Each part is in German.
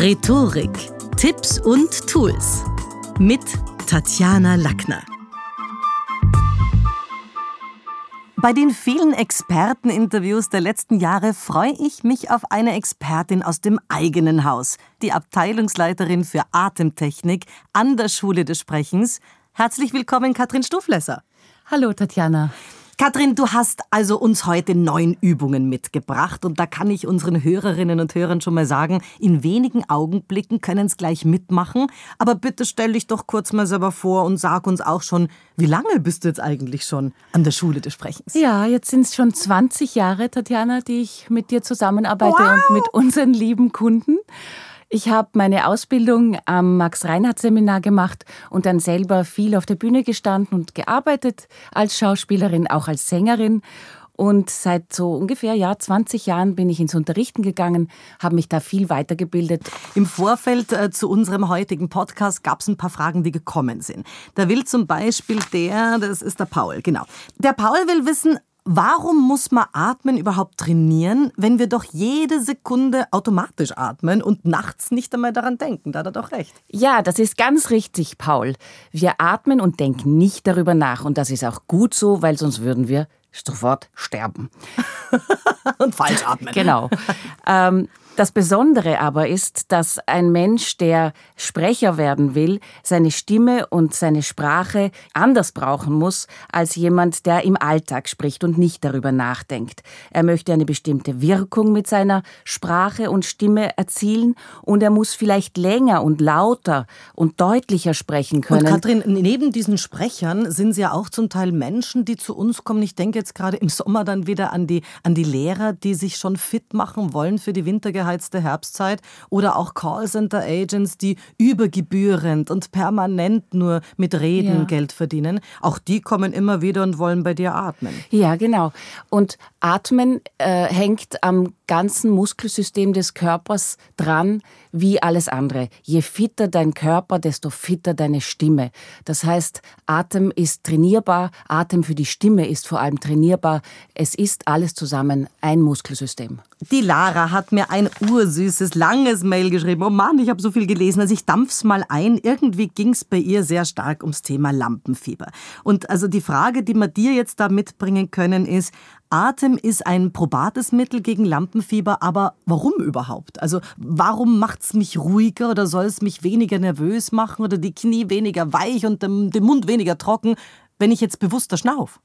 Rhetorik, Tipps und Tools mit Tatjana Lackner. Bei den vielen Experteninterviews der letzten Jahre freue ich mich auf eine Expertin aus dem eigenen Haus, die Abteilungsleiterin für Atemtechnik an der Schule des Sprechens. Herzlich willkommen, Katrin Stuflesser. Hallo, Tatjana. Katrin, du hast also uns heute neun Übungen mitgebracht und da kann ich unseren Hörerinnen und Hörern schon mal sagen, in wenigen Augenblicken können es gleich mitmachen, aber bitte stell dich doch kurz mal selber vor und sag uns auch schon, wie lange bist du jetzt eigentlich schon an der Schule des Sprechens? Ja, jetzt sind es schon 20 Jahre, Tatjana, die ich mit dir zusammenarbeite wow. und mit unseren lieben Kunden. Ich habe meine Ausbildung am Max-Reinhardt-Seminar gemacht und dann selber viel auf der Bühne gestanden und gearbeitet als Schauspielerin, auch als Sängerin. Und seit so ungefähr ja, 20 Jahren bin ich ins Unterrichten gegangen, habe mich da viel weitergebildet. Im Vorfeld äh, zu unserem heutigen Podcast gab es ein paar Fragen, die gekommen sind. Da will zum Beispiel der, das ist der Paul, genau. Der Paul will wissen, Warum muss man Atmen überhaupt trainieren, wenn wir doch jede Sekunde automatisch atmen und nachts nicht einmal daran denken? Da hat er doch recht. Ja, das ist ganz richtig, Paul. Wir atmen und denken nicht darüber nach. Und das ist auch gut so, weil sonst würden wir sofort sterben. und falsch atmen. Genau. Ähm, das Besondere aber ist, dass ein Mensch, der Sprecher werden will, seine Stimme und seine Sprache anders brauchen muss als jemand, der im Alltag spricht und nicht darüber nachdenkt. Er möchte eine bestimmte Wirkung mit seiner Sprache und Stimme erzielen und er muss vielleicht länger und lauter und deutlicher sprechen können. Und Katrin, neben diesen Sprechern sind sie ja auch zum Teil Menschen, die zu uns kommen. Ich denke jetzt gerade im Sommer dann wieder an die, an die Lehrer, die sich schon fit machen wollen für die Wintergeheimnisse aufgeheizte Herbstzeit oder auch Callcenter-Agents, die übergebührend und permanent nur mit Reden ja. Geld verdienen. Auch die kommen immer wieder und wollen bei dir atmen. Ja, genau. Und Atmen äh, hängt am ganzen Muskelsystem des Körpers dran, wie alles andere. Je fitter dein Körper, desto fitter deine Stimme. Das heißt, Atem ist trainierbar, Atem für die Stimme ist vor allem trainierbar. Es ist alles zusammen ein Muskelsystem. Die Lara hat mir ein ursüßes, langes Mail geschrieben. Oh Mann, ich habe so viel gelesen. Also ich dampf's mal ein. Irgendwie ging's bei ihr sehr stark ums Thema Lampenfieber. Und also die Frage, die wir dir jetzt da mitbringen können, ist, Atem ist ein probates Mittel gegen Lampenfieber, aber warum überhaupt? Also warum macht es mich ruhiger oder soll es mich weniger nervös machen oder die Knie weniger weich und den, Mund weniger trocken, wenn ich jetzt bewusster schnauf?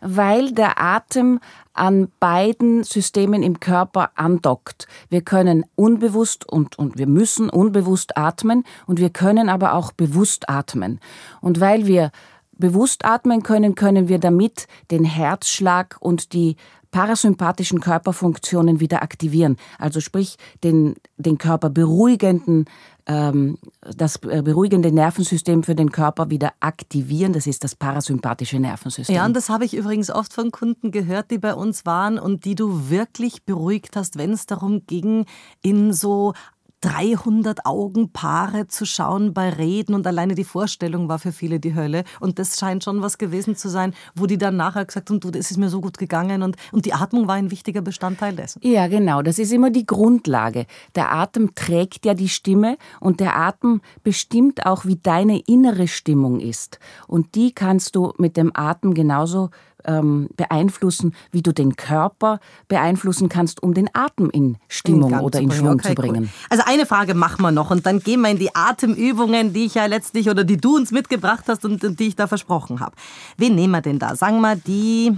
Weil der Atem an beiden Systemen im Körper andockt. Wir können unbewusst und, und wir müssen unbewusst atmen und wir können aber auch bewusst atmen. Und weil wir bewusst atmen können, können wir damit den Herzschlag und die parasympathischen Körperfunktionen wieder aktivieren. Also sprich den, den Körper beruhigenden, ähm, das äh, beruhigende Nervensystem für den Körper wieder aktivieren. Das ist das parasympathische Nervensystem. Ja, und das habe ich übrigens oft von Kunden gehört, die bei uns waren und die du wirklich beruhigt hast, wenn es darum ging, in so 300 Augenpaare zu schauen bei Reden und alleine die Vorstellung war für viele die Hölle. Und das scheint schon was gewesen zu sein, wo die dann nachher gesagt haben, du, das ist mir so gut gegangen und, und die Atmung war ein wichtiger Bestandteil dessen. Ja, genau. Das ist immer die Grundlage. Der Atem trägt ja die Stimme und der Atem bestimmt auch, wie deine innere Stimmung ist. Und die kannst du mit dem Atem genauso ähm, beeinflussen, wie du den Körper beeinflussen kannst, um den Atem in Stimmung in oder in Schwung okay, zu bringen. Cool. Also eine Frage machen wir noch und dann gehen wir in die Atemübungen, die ich ja letztlich oder die du uns mitgebracht hast und, und die ich da versprochen habe. Wen nehmen wir denn da? Sagen wir die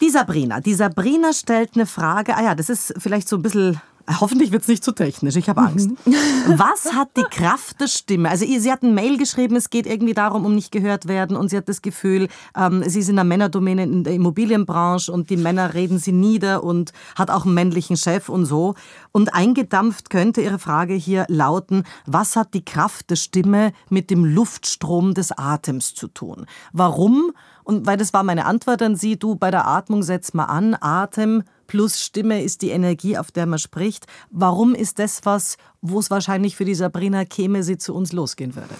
die Sabrina. Die Sabrina stellt eine Frage. Ah ja, das ist vielleicht so ein bisschen Hoffentlich wird es nicht zu technisch, ich habe Angst. Mhm. Was hat die Kraft der Stimme? Also sie hat ein Mail geschrieben, es geht irgendwie darum, um nicht gehört werden und sie hat das Gefühl, ähm, sie ist in der Männerdomäne in der Immobilienbranche und die Männer reden sie nieder und hat auch einen männlichen Chef und so. Und eingedampft könnte ihre Frage hier lauten, was hat die Kraft der Stimme mit dem Luftstrom des Atems zu tun? Warum? Und weil das war meine Antwort an sie, du bei der Atmung setz mal an, Atem plus Stimme ist die Energie, auf der man spricht. Warum ist das was, wo es wahrscheinlich für die Sabrina käme, sie zu uns losgehen würde?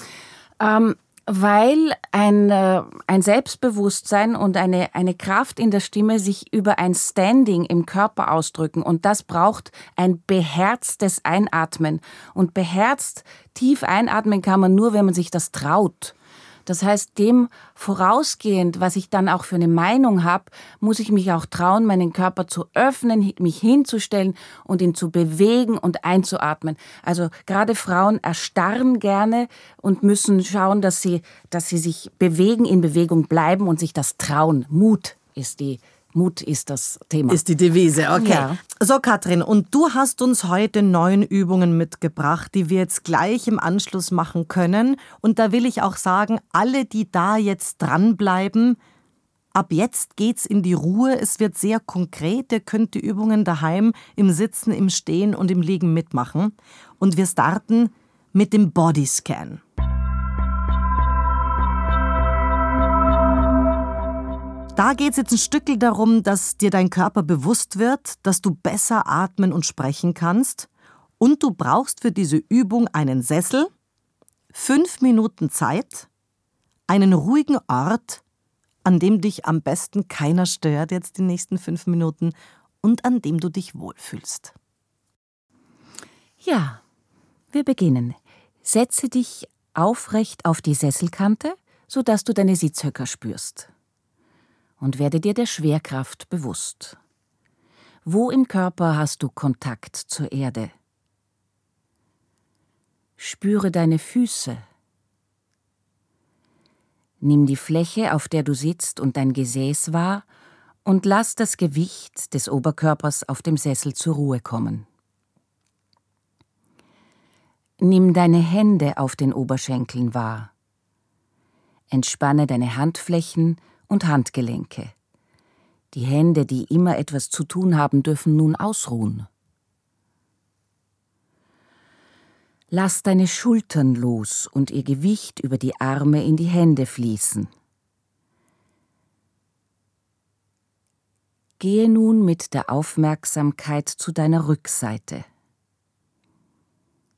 Ähm, Weil ein, äh, ein Selbstbewusstsein und eine, eine Kraft in der Stimme sich über ein Standing im Körper ausdrücken. Und das braucht ein beherztes Einatmen. Und beherzt tief einatmen kann man nur, wenn man sich das traut. Das heißt, dem vorausgehend, was ich dann auch für eine Meinung habe, muss ich mich auch trauen, meinen Körper zu öffnen, mich hinzustellen und ihn zu bewegen und einzuatmen. Also gerade Frauen erstarren gerne und müssen schauen, dass sie, dass sie sich bewegen, in Bewegung bleiben und sich das trauen. Mut ist die Mut ist das Thema. Ist die Devise, okay. Ja. So, Katrin, und du hast uns heute neun Übungen mitgebracht, die wir jetzt gleich im Anschluss machen können. Und da will ich auch sagen, alle, die da jetzt dranbleiben, ab jetzt geht's in die Ruhe. Es wird sehr konkret. Ihr könnt die Übungen daheim im Sitzen, im Stehen und im Liegen mitmachen. Und wir starten mit dem Bodyscan. Da geht es jetzt ein Stückel darum, dass dir dein Körper bewusst wird, dass du besser atmen und sprechen kannst. Und du brauchst für diese Übung einen Sessel, fünf Minuten Zeit, einen ruhigen Ort, an dem dich am besten keiner stört jetzt die nächsten fünf Minuten und an dem du dich wohlfühlst. Ja, wir beginnen. Setze dich aufrecht auf die Sesselkante, sodass du deine Sitzhöcker spürst und werde dir der Schwerkraft bewusst. Wo im Körper hast du Kontakt zur Erde? Spüre deine Füße. Nimm die Fläche, auf der du sitzt, und dein Gesäß wahr und lass das Gewicht des Oberkörpers auf dem Sessel zur Ruhe kommen. Nimm deine Hände auf den Oberschenkeln wahr. Entspanne deine Handflächen und Handgelenke. Die Hände, die immer etwas zu tun haben, dürfen nun ausruhen. Lass deine Schultern los und ihr Gewicht über die Arme in die Hände fließen. Gehe nun mit der Aufmerksamkeit zu deiner Rückseite.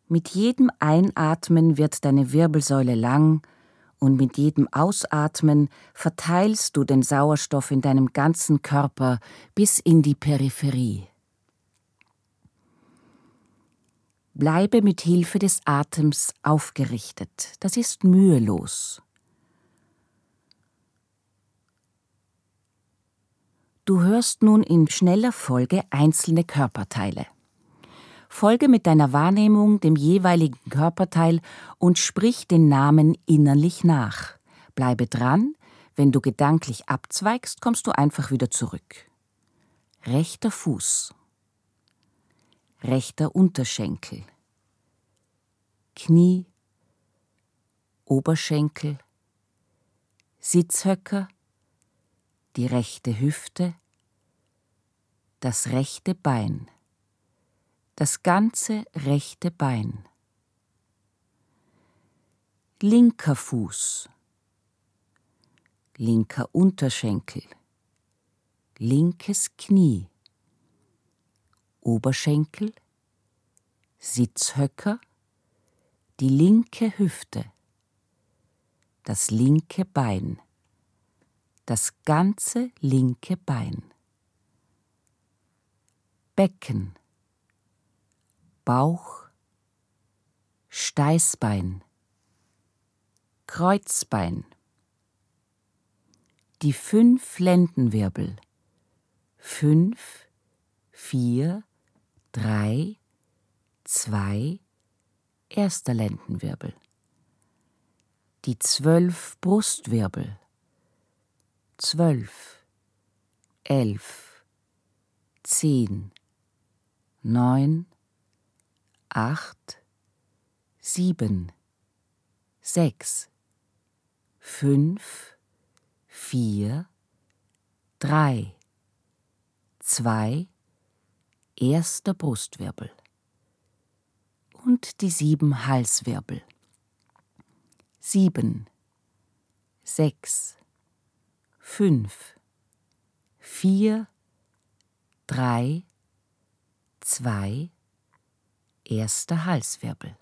Mit jedem Einatmen wird deine Wirbelsäule lang und mit jedem Ausatmen verteilst du den Sauerstoff in deinem ganzen Körper bis in die Peripherie. Bleibe mit Hilfe des Atems aufgerichtet, das ist mühelos. Du hörst nun in schneller Folge einzelne Körperteile. Folge mit deiner Wahrnehmung dem jeweiligen Körperteil und sprich den Namen innerlich nach. Bleibe dran, wenn du gedanklich abzweigst, kommst du einfach wieder zurück. Rechter Fuß, rechter Unterschenkel, Knie, Oberschenkel, Sitzhöcker, die rechte Hüfte, das rechte Bein das ganze rechte Bein. Linker Fuß, linker Unterschenkel, linkes Knie, Oberschenkel, Sitzhöcker, die linke Hüfte, das linke Bein, das ganze linke Bein. Becken, Bauch, Steißbein, Kreuzbein, die fünf Lendenwirbel, fünf, vier, drei, zwei, erster Lendenwirbel, die zwölf Brustwirbel, zwölf, elf, zehn, neun, acht, sieben, sechs, fünf, vier, drei, zwei, erster Brustwirbel und die sieben Halswirbel. Sieben, sechs, fünf, vier, drei, zwei, erster Halswirbel.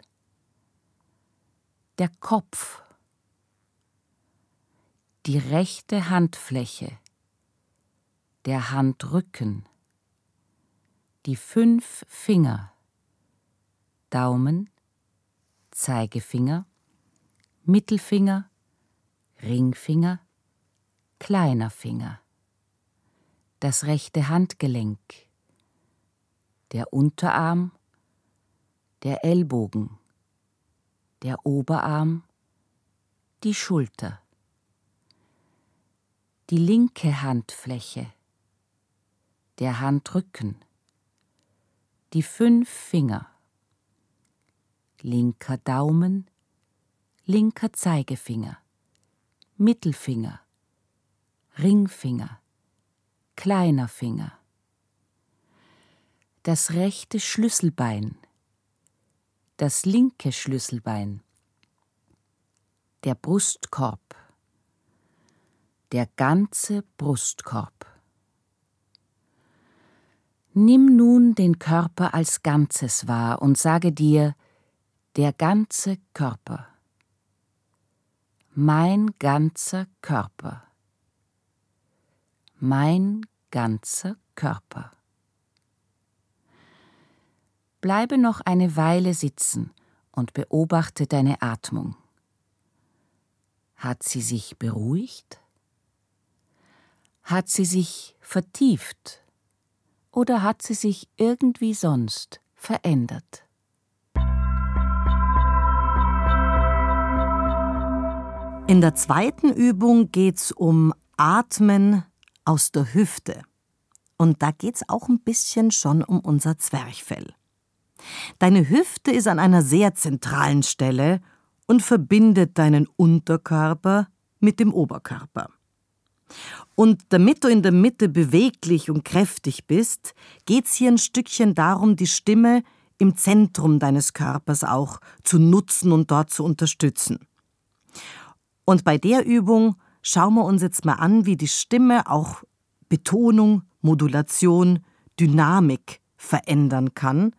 Der Kopf. die rechte Handfläche, der Handrücken, die fünf Finger, Daumen, Zeigefinger, Mittelfinger, Ringfinger, kleiner Finger, das rechte Handgelenk, der Unterarm, der Ellbogen, der Oberarm, die Schulter, die linke Handfläche, der Handrücken, die fünf Finger, linker Daumen, linker Zeigefinger, Mittelfinger, Ringfinger, kleiner Finger, das rechte Schlüsselbein, das linke Schlüsselbein, der Brustkorb, der ganze Brustkorb. Nimm nun den Körper als Ganzes wahr und sage dir, der ganze Körper, mein ganzer Körper, mein ganzer Körper. Bleibe noch eine Weile sitzen und beobachte deine Atmung. Hat sie sich beruhigt? Hat sie sich vertieft? Oder hat sie sich irgendwie sonst verändert? In der zweiten Übung geht es um Atmen aus der Hüfte. Und da geht es auch ein bisschen schon um unser Zwerchfell. Deine Hüfte ist an einer sehr zentralen Stelle und verbindet deinen Unterkörper mit dem Oberkörper. Und damit du in der Mitte beweglich und kräftig bist, geht's hier ein Stückchen darum, die Stimme im Zentrum deines Körpers auch zu nutzen und dort zu unterstützen. Und bei der Übung schauen wir uns jetzt mal an, wie die Stimme auch Betonung, Modulation, Dynamik verändern kann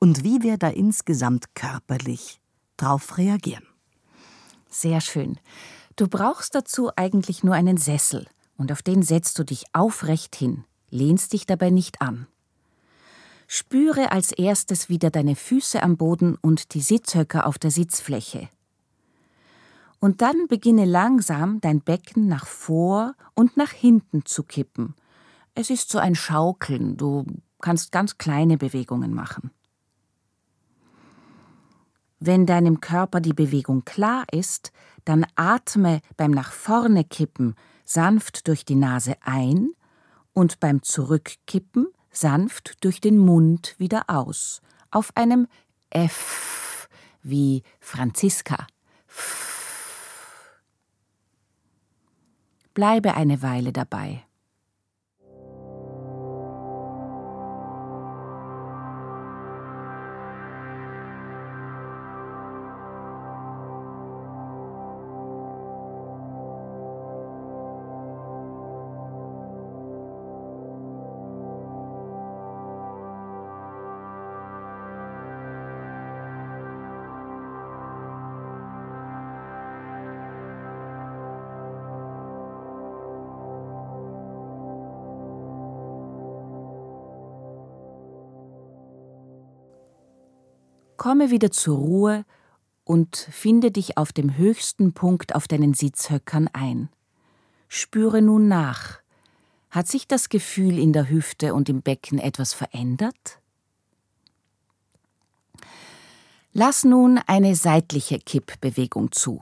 und wie wir da insgesamt körperlich drauf reagieren. Sehr schön. Du brauchst dazu eigentlich nur einen Sessel und auf den setzt du dich aufrecht hin, lehnst dich dabei nicht an. Spüre als erstes wieder deine Füße am Boden und die Sitzhöcker auf der Sitzfläche. Und dann beginne langsam dein Becken nach vor und nach hinten zu kippen. Es ist so ein Schaukeln, du kannst ganz kleine Bewegungen machen. Wenn deinem Körper die Bewegung klar ist, dann atme beim nach vorne kippen sanft durch die Nase ein und beim Zurückkippen sanft durch den Mund wieder aus, auf einem F wie Franziska. Bleibe eine Weile dabei. Komme wieder zur Ruhe und finde dich auf dem höchsten Punkt auf deinen Sitzhöckern ein. Spüre nun nach. Hat sich das Gefühl in der Hüfte und im Becken etwas verändert? Lass nun eine seitliche Kippbewegung zu.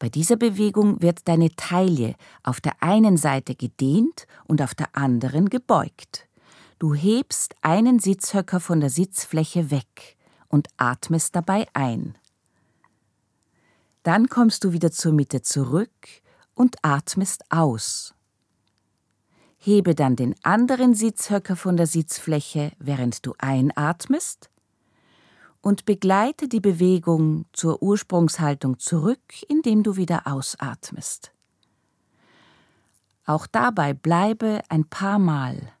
Bei dieser Bewegung wird deine Taille auf der einen Seite gedehnt und auf der anderen gebeugt. Du hebst einen Sitzhöcker von der Sitzfläche weg und atmest dabei ein. Dann kommst du wieder zur Mitte zurück und atmest aus. Hebe dann den anderen Sitzhöcker von der Sitzfläche, während du einatmest, und begleite die Bewegung zur Ursprungshaltung zurück, indem du wieder ausatmest. Auch dabei bleibe ein paar Mal.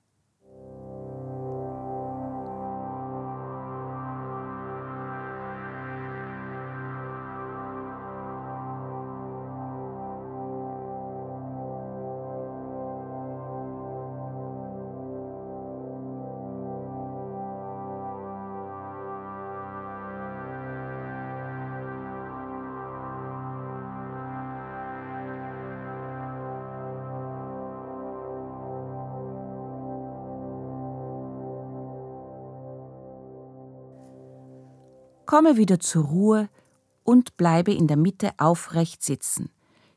Komme wieder zur Ruhe und bleibe in der Mitte aufrecht sitzen.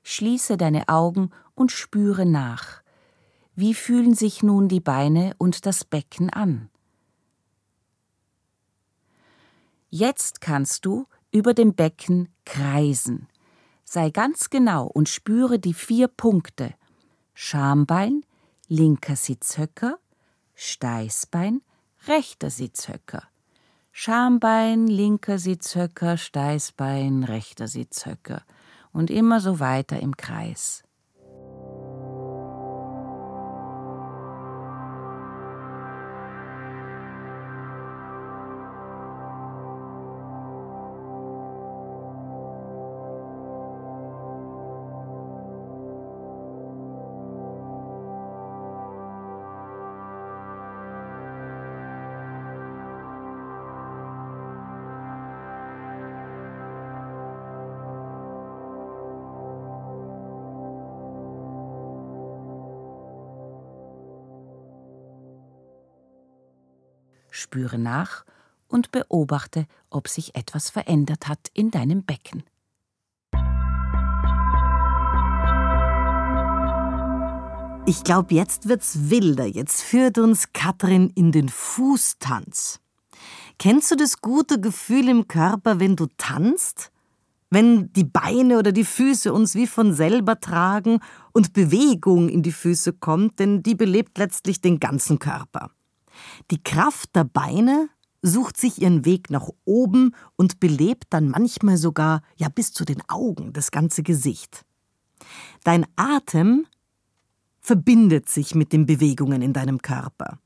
Schließe deine Augen und spüre nach. Wie fühlen sich nun die Beine und das Becken an? Jetzt kannst du über dem Becken kreisen. Sei ganz genau und spüre die vier Punkte Schambein, linker Sitzhöcker, Steißbein, rechter Sitzhöcker. Schambein, linker Sitzhöcker, Steißbein, rechter Sitzhöcker und immer so weiter im Kreis. Spüre nach und beobachte, ob sich etwas verändert hat in deinem Becken. Ich glaube, jetzt wird's wilder. Jetzt führt uns Katrin in den Fußtanz. Kennst du das gute Gefühl im Körper, wenn du tanzt? Wenn die Beine oder die Füße uns wie von selber tragen und Bewegung in die Füße kommt, denn die belebt letztlich den ganzen Körper. Die Kraft der Beine sucht sich ihren Weg nach oben und belebt dann manchmal sogar ja bis zu den Augen das ganze Gesicht. Dein Atem verbindet sich mit den Bewegungen in deinem Körper.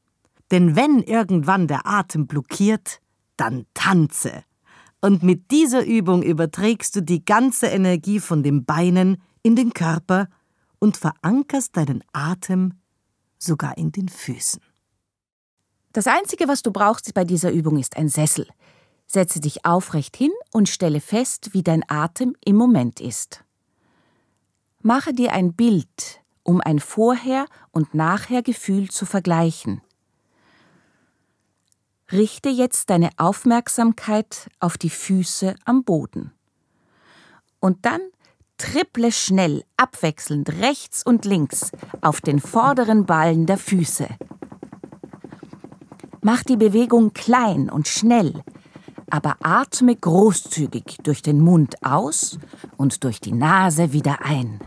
Denn wenn irgendwann der Atem blockiert, dann tanze. Und mit dieser Übung überträgst du die ganze Energie von den Beinen in den Körper und verankerst deinen Atem sogar in den Füßen. Das Einzige, was du brauchst bei dieser Übung, ist ein Sessel. Setze dich aufrecht hin und stelle fest, wie dein Atem im Moment ist. Mache dir ein Bild, um ein Vorher- und Nachher-Gefühl zu vergleichen. Richte jetzt deine Aufmerksamkeit auf die Füße am Boden. Und dann tripple schnell abwechselnd rechts und links auf den vorderen Ballen der Füße. Mach die Bewegung klein und schnell, aber atme großzügig durch den Mund aus und durch die Nase wieder ein.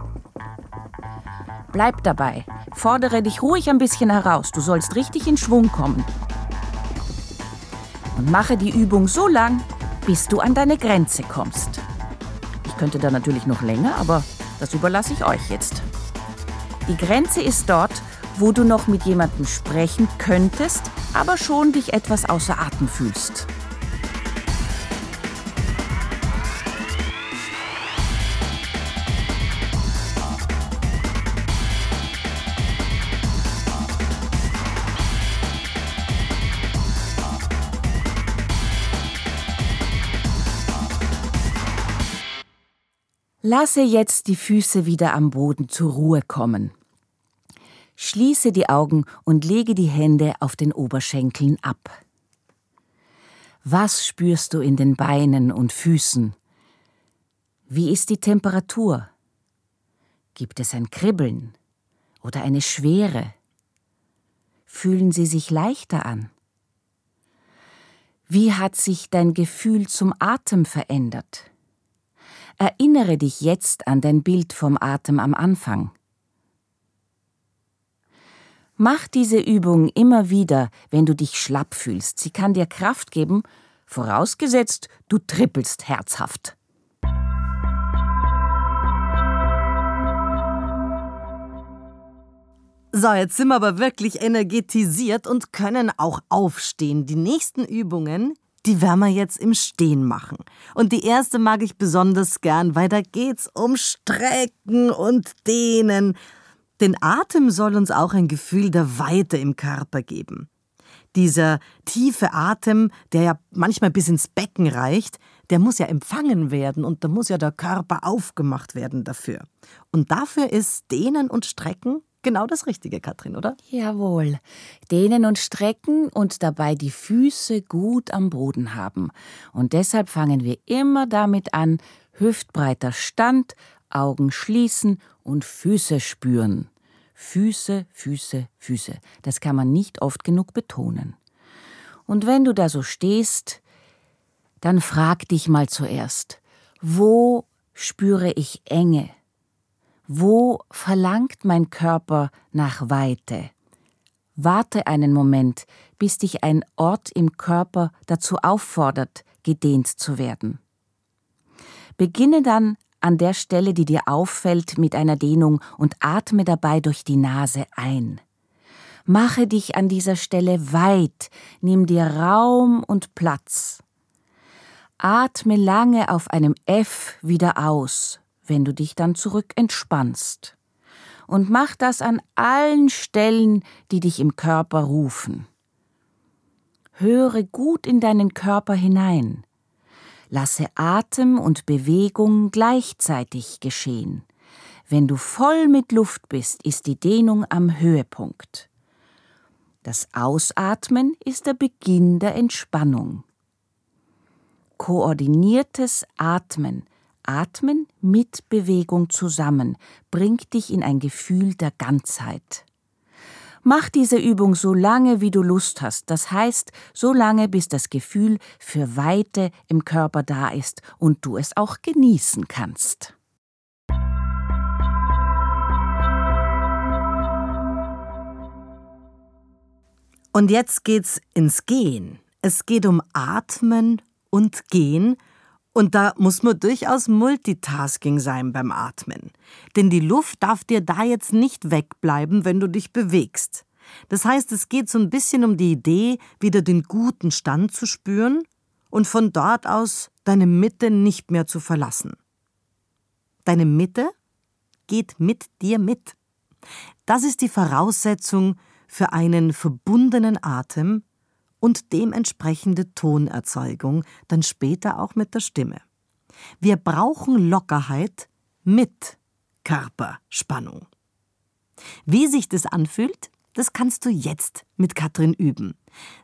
Bleib dabei, fordere dich ruhig ein bisschen heraus, du sollst richtig in Schwung kommen. Und mache die Übung so lang, bis du an deine Grenze kommst. Ich könnte da natürlich noch länger, aber das überlasse ich euch jetzt. Die Grenze ist dort, wo du noch mit jemandem sprechen könntest, aber schon dich etwas außer Atem fühlst. Lasse jetzt die Füße wieder am Boden zur Ruhe kommen. Schließe die Augen und lege die Hände auf den Oberschenkeln ab. Was spürst du in den Beinen und Füßen? Wie ist die Temperatur? Gibt es ein Kribbeln oder eine Schwere? Fühlen sie sich leichter an? Wie hat sich dein Gefühl zum Atem verändert? Erinnere dich jetzt an dein Bild vom Atem am Anfang. Mach diese Übung immer wieder, wenn du dich schlapp fühlst. Sie kann dir Kraft geben, vorausgesetzt, du trippelst herzhaft. So, jetzt sind wir aber wirklich energetisiert und können auch aufstehen. Die nächsten Übungen, die werden wir jetzt im Stehen machen. Und die erste mag ich besonders gern, weil da geht's um Strecken und Dehnen. Denn Atem soll uns auch ein Gefühl der Weite im Körper geben. Dieser tiefe Atem, der ja manchmal bis ins Becken reicht, der muss ja empfangen werden und da muss ja der Körper aufgemacht werden dafür. Und dafür ist Dehnen und Strecken genau das Richtige, Katrin, oder? Jawohl. Dehnen und strecken und dabei die Füße gut am Boden haben. Und deshalb fangen wir immer damit an, hüftbreiter Stand, Augen schließen und Füße spüren. Füße, Füße, Füße. Das kann man nicht oft genug betonen. Und wenn du da so stehst, dann frag dich mal zuerst, wo spüre ich Enge? Wo verlangt mein Körper nach Weite? Warte einen Moment, bis dich ein Ort im Körper dazu auffordert, gedehnt zu werden. Beginne dann an der Stelle, die dir auffällt, mit einer Dehnung und atme dabei durch die Nase ein. Mache dich an dieser Stelle weit, nimm dir Raum und Platz. Atme lange auf einem F wieder aus, wenn du dich dann zurück entspannst. Und mach das an allen Stellen, die dich im Körper rufen. Höre gut in deinen Körper hinein. Lasse Atem und Bewegung gleichzeitig geschehen. Wenn du voll mit Luft bist, ist die Dehnung am Höhepunkt. Das Ausatmen ist der Beginn der Entspannung. Koordiniertes Atmen Atmen mit Bewegung zusammen bringt dich in ein Gefühl der Ganzheit. Mach diese Übung so lange, wie du Lust hast, das heißt, so lange, bis das Gefühl für Weite im Körper da ist und du es auch genießen kannst. Und jetzt geht's ins Gehen. Es geht um Atmen und Gehen und da muss man durchaus Multitasking sein beim Atmen. Denn die Luft darf dir da jetzt nicht wegbleiben, wenn du dich bewegst. Das heißt, es geht so ein bisschen um die Idee, wieder den guten Stand zu spüren und von dort aus deine Mitte nicht mehr zu verlassen. Deine Mitte geht mit dir mit. Das ist die Voraussetzung für einen verbundenen Atem, und dementsprechende Tonerzeugung, dann später auch mit der Stimme. Wir brauchen Lockerheit mit Körperspannung. Wie sich das anfühlt, das kannst du jetzt mit Katrin üben.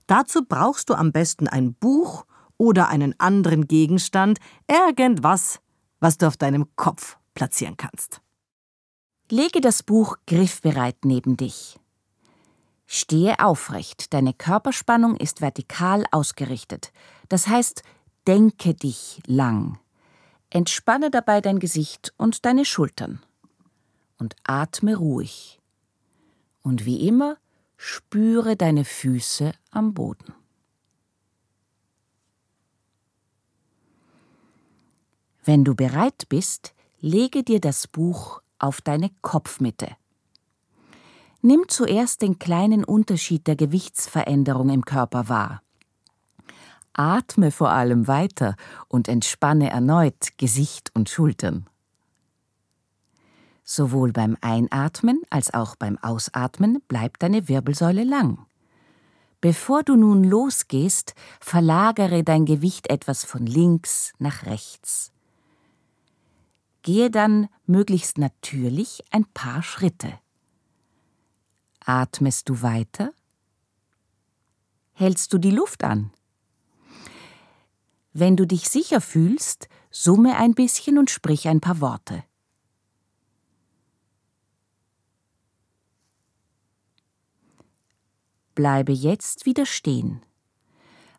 Dazu brauchst du am besten ein Buch oder einen anderen Gegenstand, irgendwas, was du auf deinem Kopf platzieren kannst. Lege das Buch griffbereit neben dich. Stehe aufrecht, deine Körperspannung ist vertikal ausgerichtet. Das heißt, denke dich lang. Entspanne dabei dein Gesicht und deine Schultern. Und atme ruhig. Und wie immer, spüre deine Füße am Boden. Wenn du bereit bist, lege dir das Buch auf deine Kopfmitte. Nimm zuerst den kleinen Unterschied der Gewichtsveränderung im Körper wahr. Atme vor allem weiter und entspanne erneut Gesicht und Schultern. Sowohl beim Einatmen als auch beim Ausatmen bleibt deine Wirbelsäule lang. Bevor du nun losgehst, verlagere dein Gewicht etwas von links nach rechts. Gehe dann möglichst natürlich ein paar Schritte. Atmest du weiter? Hältst du die Luft an? Wenn du dich sicher fühlst, summe ein bisschen und sprich ein paar Worte. Bleibe jetzt wieder stehen.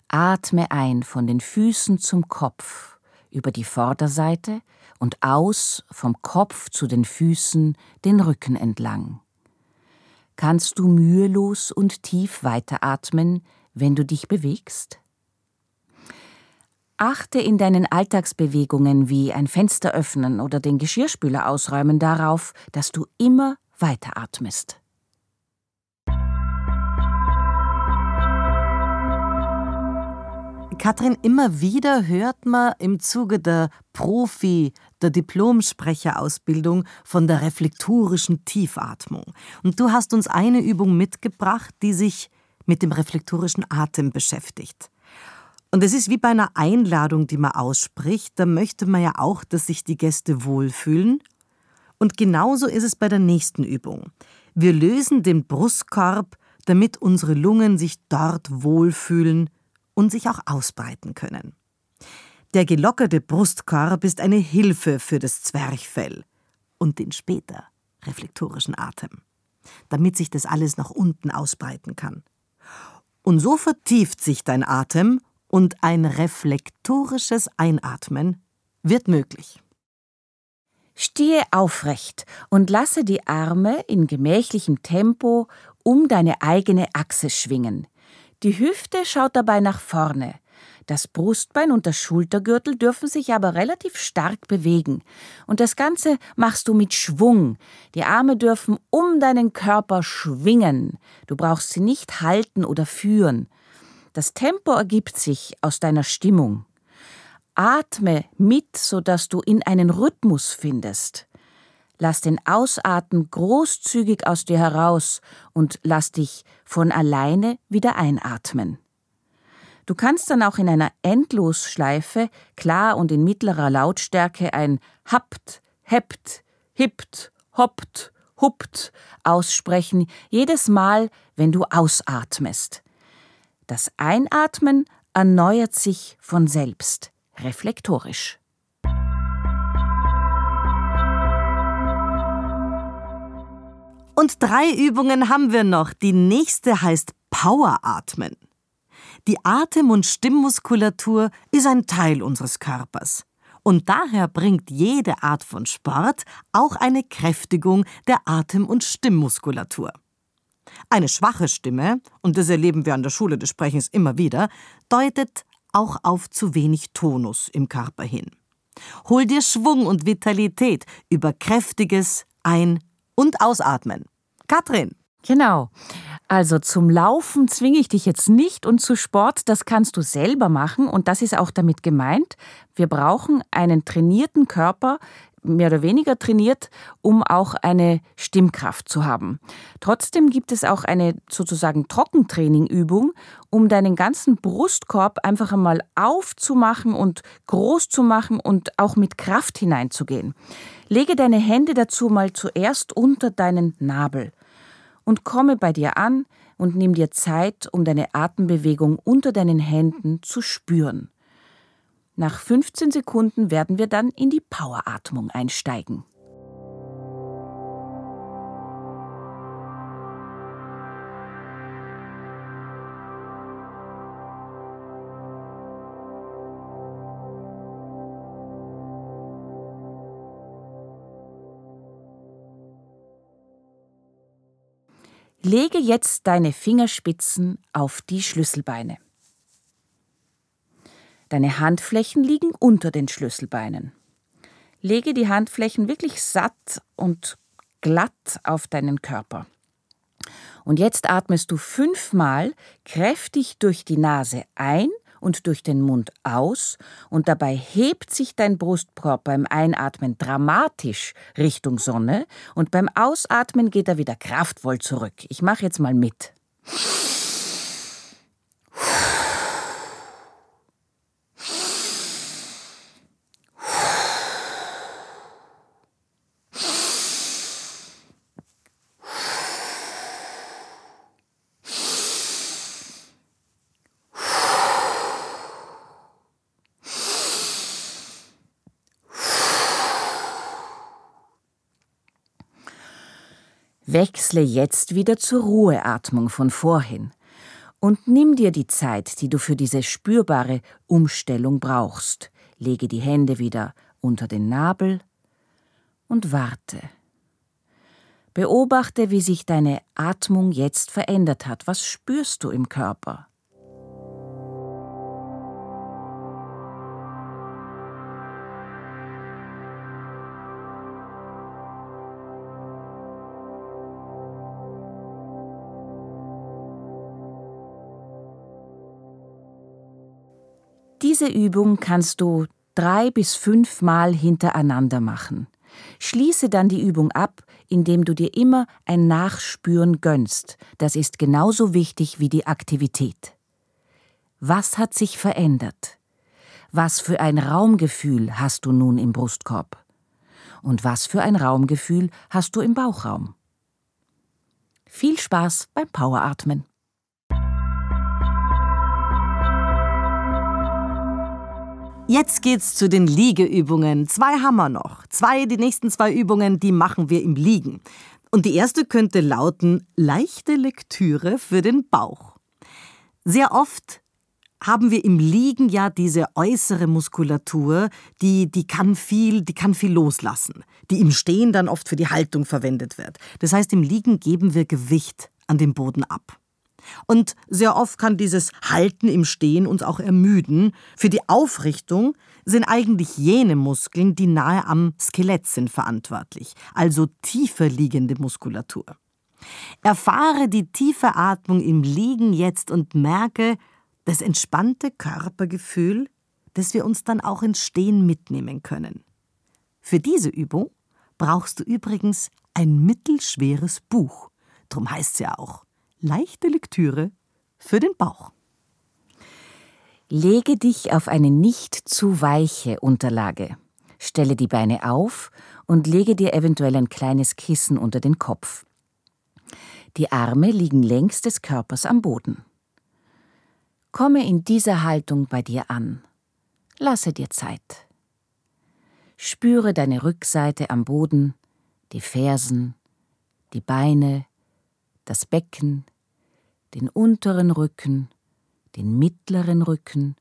Atme ein von den Füßen zum Kopf, über die Vorderseite und aus vom Kopf zu den Füßen den Rücken entlang kannst du mühelos und tief weiteratmen, wenn du dich bewegst? Achte in deinen Alltagsbewegungen wie ein Fenster öffnen oder den Geschirrspüler ausräumen darauf, dass du immer weiteratmest. Katrin, immer wieder hört man im Zuge der Profi, der Diplomsprecherausbildung von der reflektorischen Tiefatmung. Und du hast uns eine Übung mitgebracht, die sich mit dem reflektorischen Atem beschäftigt. Und es ist wie bei einer Einladung, die man ausspricht, da möchte man ja auch, dass sich die Gäste wohlfühlen. Und genauso ist es bei der nächsten Übung. Wir lösen den Brustkorb, damit unsere Lungen sich dort wohlfühlen und sich auch ausbreiten können. Der gelockerte Brustkorb ist eine Hilfe für das Zwerchfell und den später reflektorischen Atem, damit sich das alles nach unten ausbreiten kann. Und so vertieft sich dein Atem und ein reflektorisches Einatmen wird möglich. Stehe aufrecht und lasse die Arme in gemächlichem Tempo um deine eigene Achse schwingen. Die Hüfte schaut dabei nach vorne. Das Brustbein und der Schultergürtel dürfen sich aber relativ stark bewegen. Und das Ganze machst du mit Schwung. Die Arme dürfen um deinen Körper schwingen. Du brauchst sie nicht halten oder führen. Das Tempo ergibt sich aus deiner Stimmung. Atme mit, sodass du in einen Rhythmus findest. Lass den Ausatmen großzügig aus dir heraus und lass dich von alleine wieder einatmen. Du kannst dann auch in einer Endlosschleife klar und in mittlerer Lautstärke ein hapt, hebt, hippt, hoppt, huppt aussprechen, jedes Mal, wenn du ausatmest. Das Einatmen erneuert sich von selbst reflektorisch. Und drei Übungen haben wir noch. Die nächste heißt Poweratmen. Die Atem- und Stimmmuskulatur ist ein Teil unseres Körpers. Und daher bringt jede Art von Sport auch eine Kräftigung der Atem- und Stimmmuskulatur. Eine schwache Stimme, und das erleben wir an der Schule des Sprechens immer wieder, deutet auch auf zu wenig Tonus im Körper hin. Hol dir Schwung und Vitalität über kräftiges Ein- und Ausatmen. Katrin. Genau. Also zum Laufen zwinge ich dich jetzt nicht und zu Sport, das kannst du selber machen und das ist auch damit gemeint. Wir brauchen einen trainierten Körper, mehr oder weniger trainiert, um auch eine Stimmkraft zu haben. Trotzdem gibt es auch eine sozusagen Trockentrainingübung, um deinen ganzen Brustkorb einfach einmal aufzumachen und groß zu machen und auch mit Kraft hineinzugehen. Lege deine Hände dazu mal zuerst unter deinen Nabel und komme bei dir an und nimm dir Zeit, um deine Atembewegung unter deinen Händen zu spüren. Nach 15 Sekunden werden wir dann in die Poweratmung einsteigen. Lege jetzt deine Fingerspitzen auf die Schlüsselbeine. Deine Handflächen liegen unter den Schlüsselbeinen. Lege die Handflächen wirklich satt und glatt auf deinen Körper. Und jetzt atmest du fünfmal kräftig durch die Nase ein und durch den Mund aus und dabei hebt sich dein Brustkorb beim Einatmen dramatisch Richtung Sonne und beim Ausatmen geht er wieder kraftvoll zurück. Ich mache jetzt mal mit. Wechsle jetzt wieder zur Ruheatmung von vorhin und nimm dir die Zeit, die du für diese spürbare Umstellung brauchst. Lege die Hände wieder unter den Nabel und warte. Beobachte, wie sich deine Atmung jetzt verändert hat. Was spürst du im Körper? Diese Übung kannst du drei bis fünf Mal hintereinander machen. Schließe dann die Übung ab, indem du dir immer ein Nachspüren gönnst. Das ist genauso wichtig wie die Aktivität. Was hat sich verändert? Was für ein Raumgefühl hast du nun im Brustkorb? Und was für ein Raumgefühl hast du im Bauchraum? Viel Spaß beim Poweratmen. Jetzt geht's zu den Liegeübungen. Zwei haben wir noch. Zwei, die nächsten zwei Übungen, die machen wir im Liegen. Und die erste könnte lauten leichte Lektüre für den Bauch. Sehr oft haben wir im Liegen ja diese äußere Muskulatur, die, die kann viel, die kann viel loslassen, die im Stehen dann oft für die Haltung verwendet wird. Das heißt, im Liegen geben wir Gewicht an den Boden ab. Und sehr oft kann dieses Halten im Stehen uns auch ermüden. Für die Aufrichtung sind eigentlich jene Muskeln, die nahe am Skelett sind, verantwortlich, also tiefer liegende Muskulatur. Erfahre die tiefe Atmung im Liegen jetzt und merke das entspannte Körpergefühl, das wir uns dann auch ins Stehen mitnehmen können. Für diese Übung brauchst du übrigens ein mittelschweres Buch. Drum heißt es ja auch leichte Lektüre für den Bauch. Lege dich auf eine nicht zu weiche Unterlage. Stelle die Beine auf und lege dir eventuell ein kleines Kissen unter den Kopf. Die Arme liegen längs des Körpers am Boden. Komme in dieser Haltung bei dir an. Lasse dir Zeit. Spüre deine Rückseite am Boden, die Fersen, die Beine, das Becken, den unteren Rücken, den mittleren Rücken,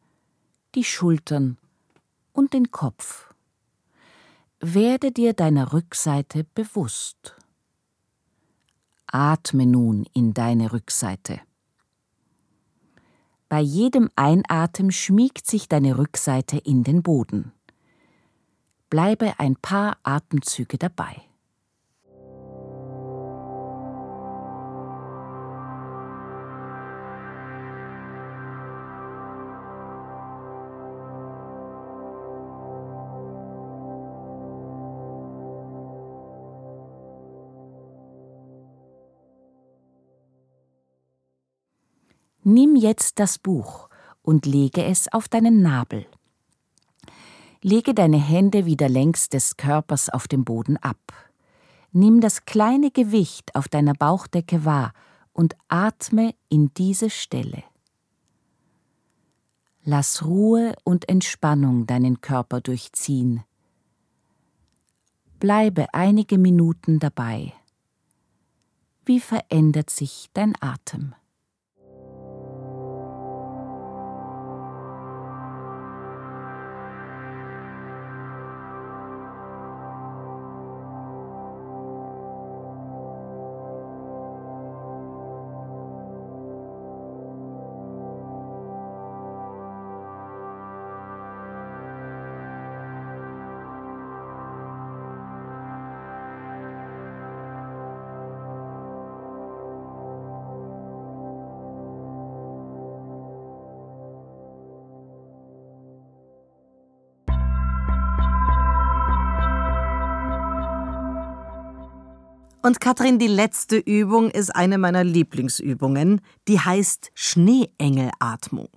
die Schultern und den Kopf. Werde dir deiner Rückseite bewusst. Atme nun in deine Rückseite. Bei jedem Einatmen schmiegt sich deine Rückseite in den Boden. Bleibe ein paar Atemzüge dabei. Nimm jetzt das Buch und lege es auf deinen Nabel. Lege deine Hände wieder längs des Körpers auf dem Boden ab. Nimm das kleine Gewicht auf deiner Bauchdecke wahr und atme in diese Stelle. Lass Ruhe und Entspannung deinen Körper durchziehen. Bleibe einige Minuten dabei. Wie verändert sich dein Atem? Und Katrin, die letzte Übung ist eine meiner Lieblingsübungen, die heißt Schneeengelatmung.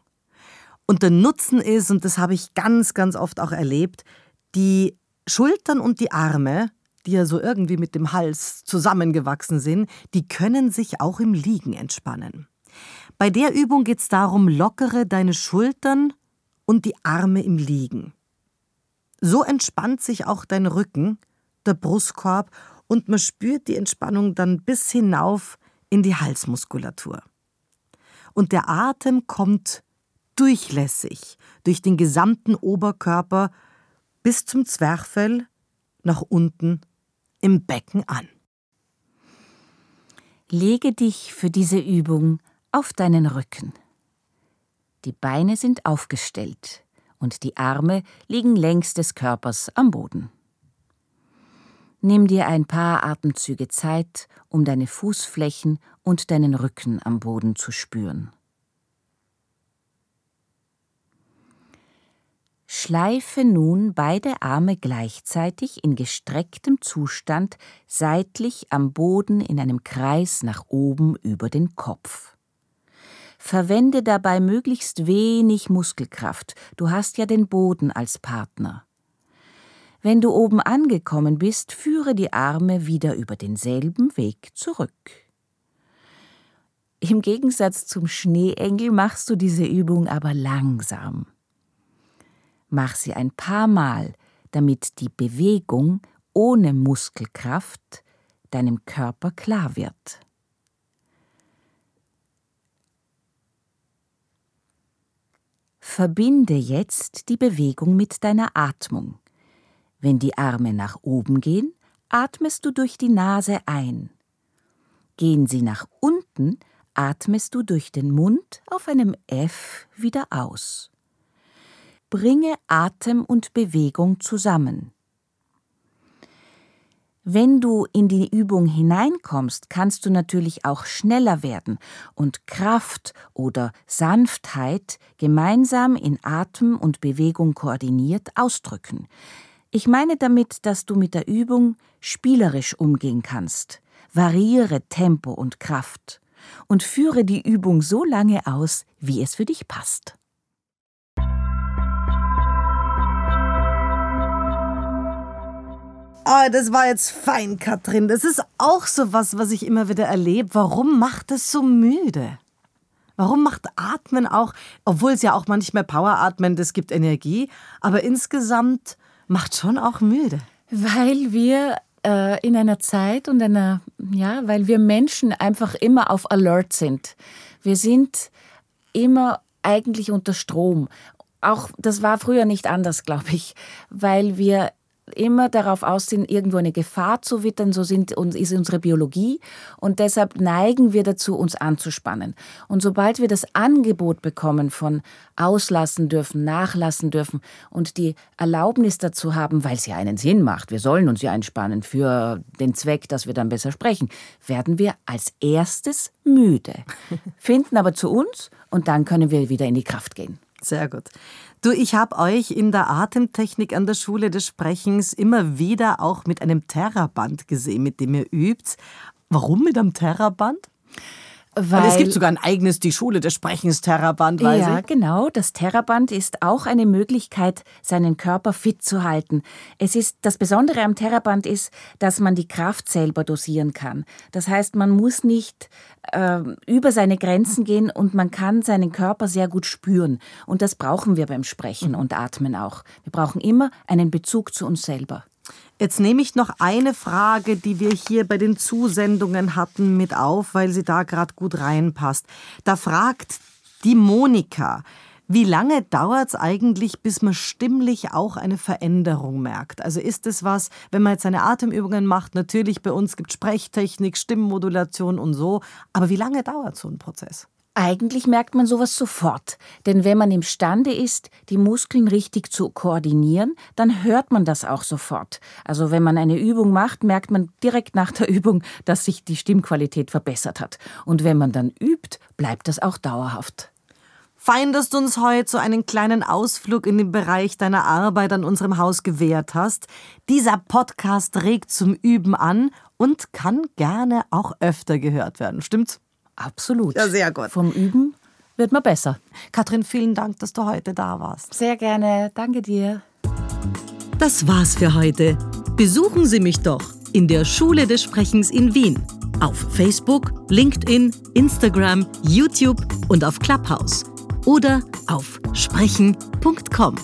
Und der Nutzen ist, und das habe ich ganz, ganz oft auch erlebt, die Schultern und die Arme, die ja so irgendwie mit dem Hals zusammengewachsen sind, die können sich auch im Liegen entspannen. Bei der Übung geht es darum, lockere deine Schultern und die Arme im Liegen. So entspannt sich auch dein Rücken, der Brustkorb und man spürt die Entspannung dann bis hinauf in die Halsmuskulatur. Und der Atem kommt durchlässig durch den gesamten Oberkörper bis zum Zwerchfell nach unten im Becken an. Lege dich für diese Übung auf deinen Rücken. Die Beine sind aufgestellt und die Arme liegen längs des Körpers am Boden. Nimm dir ein paar Atemzüge Zeit, um deine Fußflächen und deinen Rücken am Boden zu spüren. Schleife nun beide Arme gleichzeitig in gestrecktem Zustand seitlich am Boden in einem Kreis nach oben über den Kopf. Verwende dabei möglichst wenig Muskelkraft, du hast ja den Boden als Partner. Wenn du oben angekommen bist, führe die Arme wieder über denselben Weg zurück. Im Gegensatz zum Schneeengel machst du diese Übung aber langsam. Mach sie ein paar Mal, damit die Bewegung ohne Muskelkraft deinem Körper klar wird. Verbinde jetzt die Bewegung mit deiner Atmung. Wenn die Arme nach oben gehen, atmest du durch die Nase ein. Gehen sie nach unten, atmest du durch den Mund auf einem F wieder aus. Bringe Atem und Bewegung zusammen. Wenn du in die Übung hineinkommst, kannst du natürlich auch schneller werden und Kraft oder Sanftheit gemeinsam in Atem und Bewegung koordiniert ausdrücken. Ich meine damit, dass du mit der Übung spielerisch umgehen kannst. Variiere Tempo und Kraft und führe die Übung so lange aus, wie es für dich passt. Oh, das war jetzt fein, Katrin. Das ist auch so was, was ich immer wieder erlebe. Warum macht es so müde? Warum macht Atmen auch, obwohl es ja auch manchmal Poweratmen, das gibt Energie, aber insgesamt macht schon auch müde? Weil wir äh, in einer Zeit und einer, ja, weil wir Menschen einfach immer auf Alert sind. Wir sind immer eigentlich unter Strom. Auch das war früher nicht anders, glaube ich, weil wir immer darauf aus sind, irgendwo eine Gefahr zu wittern, so sind, ist unsere Biologie und deshalb neigen wir dazu, uns anzuspannen. Und sobald wir das Angebot bekommen von auslassen dürfen, nachlassen dürfen und die Erlaubnis dazu haben, weil es ja einen Sinn macht, wir sollen uns ja einspannen für den Zweck, dass wir dann besser sprechen, werden wir als erstes müde, finden aber zu uns und dann können wir wieder in die Kraft gehen. Sehr gut. Du, ich habe euch in der Atemtechnik an der Schule des Sprechens immer wieder auch mit einem Terraband gesehen, mit dem ihr übt. Warum mit einem Terraband? Weil, Weil, es gibt sogar ein eigenes Die Schule des Sprechens Terraband, weiß ja, ich. genau. Das Terraband ist auch eine Möglichkeit, seinen Körper fit zu halten. Es ist, das Besondere am Terraband ist, dass man die Kraft selber dosieren kann. Das heißt, man muss nicht äh, über seine Grenzen gehen und man kann seinen Körper sehr gut spüren. Und das brauchen wir beim Sprechen und Atmen auch. Wir brauchen immer einen Bezug zu uns selber. Jetzt nehme ich noch eine Frage, die wir hier bei den Zusendungen hatten, mit auf, weil sie da gerade gut reinpasst. Da fragt die Monika, wie lange dauert es eigentlich, bis man stimmlich auch eine Veränderung merkt? Also ist es was, wenn man jetzt seine Atemübungen macht, natürlich bei uns gibt Sprechtechnik, Stimmmodulation und so, aber wie lange dauert so ein Prozess? Eigentlich merkt man sowas sofort, denn wenn man imstande ist, die Muskeln richtig zu koordinieren, dann hört man das auch sofort. Also wenn man eine Übung macht, merkt man direkt nach der Übung, dass sich die Stimmqualität verbessert hat. Und wenn man dann übt, bleibt das auch dauerhaft. Fein, dass du uns heute so einen kleinen Ausflug in den Bereich deiner Arbeit an unserem Haus gewährt hast. Dieser Podcast regt zum Üben an und kann gerne auch öfter gehört werden. Stimmt's? Absolut. Ja, sehr gut. Vom Üben wird man besser. Katrin, vielen Dank, dass du heute da warst. Sehr gerne. Danke dir. Das war's für heute. Besuchen Sie mich doch in der Schule des Sprechens in Wien. Auf Facebook, LinkedIn, Instagram, YouTube und auf Clubhouse. Oder auf sprechen.com.